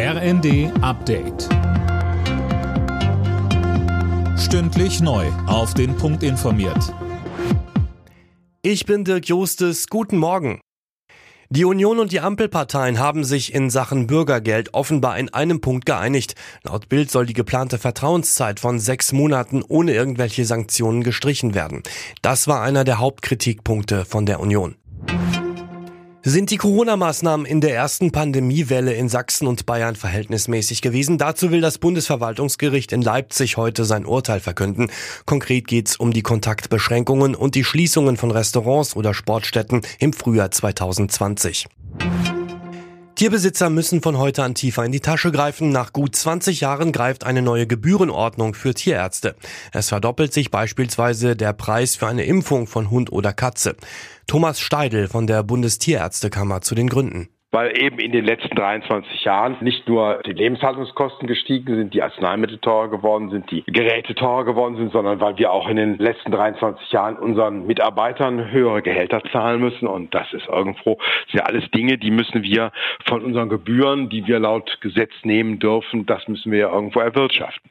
RND Update. Stündlich neu. Auf den Punkt informiert. Ich bin Dirk Jostes. Guten Morgen. Die Union und die Ampelparteien haben sich in Sachen Bürgergeld offenbar in einem Punkt geeinigt. Laut Bild soll die geplante Vertrauenszeit von sechs Monaten ohne irgendwelche Sanktionen gestrichen werden. Das war einer der Hauptkritikpunkte von der Union. Sind die Corona-Maßnahmen in der ersten Pandemiewelle in Sachsen und Bayern verhältnismäßig gewesen? Dazu will das Bundesverwaltungsgericht in Leipzig heute sein Urteil verkünden. Konkret geht es um die Kontaktbeschränkungen und die Schließungen von Restaurants oder Sportstätten im Frühjahr 2020. Tierbesitzer müssen von heute an tiefer in die Tasche greifen. Nach gut 20 Jahren greift eine neue Gebührenordnung für Tierärzte. Es verdoppelt sich beispielsweise der Preis für eine Impfung von Hund oder Katze. Thomas Steidel von der Bundestierärztekammer zu den Gründen weil eben in den letzten 23 Jahren nicht nur die Lebenshaltungskosten gestiegen sind, die Arzneimittel teurer geworden sind, die Geräte teurer geworden sind, sondern weil wir auch in den letzten 23 Jahren unseren Mitarbeitern höhere Gehälter zahlen müssen. Und das ist irgendwo, das sind ja alles Dinge, die müssen wir von unseren Gebühren, die wir laut Gesetz nehmen dürfen, das müssen wir ja irgendwo erwirtschaften.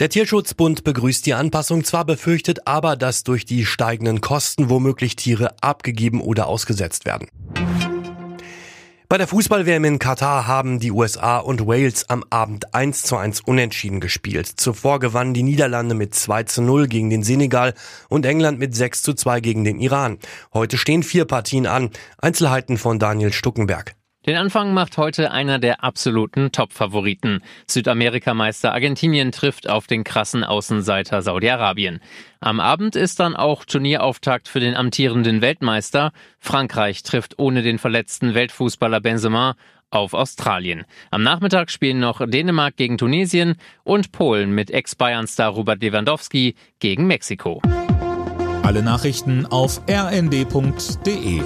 Der Tierschutzbund begrüßt die Anpassung zwar, befürchtet aber, dass durch die steigenden Kosten womöglich Tiere abgegeben oder ausgesetzt werden. Bei der Fußball-WM in Katar haben die USA und Wales am Abend 1 zu 1 unentschieden gespielt. Zuvor gewannen die Niederlande mit 2 zu 0 gegen den Senegal und England mit 6 zu 2 gegen den Iran. Heute stehen vier Partien an. Einzelheiten von Daniel Stuckenberg. Den Anfang macht heute einer der absoluten Top-Favoriten. Südamerikameister Argentinien trifft auf den krassen Außenseiter Saudi-Arabien. Am Abend ist dann auch Turnierauftakt für den amtierenden Weltmeister. Frankreich trifft ohne den verletzten Weltfußballer Benzema auf Australien. Am Nachmittag spielen noch Dänemark gegen Tunesien und Polen mit Ex-Bayern-Star Robert Lewandowski gegen Mexiko. Alle Nachrichten auf rnd.de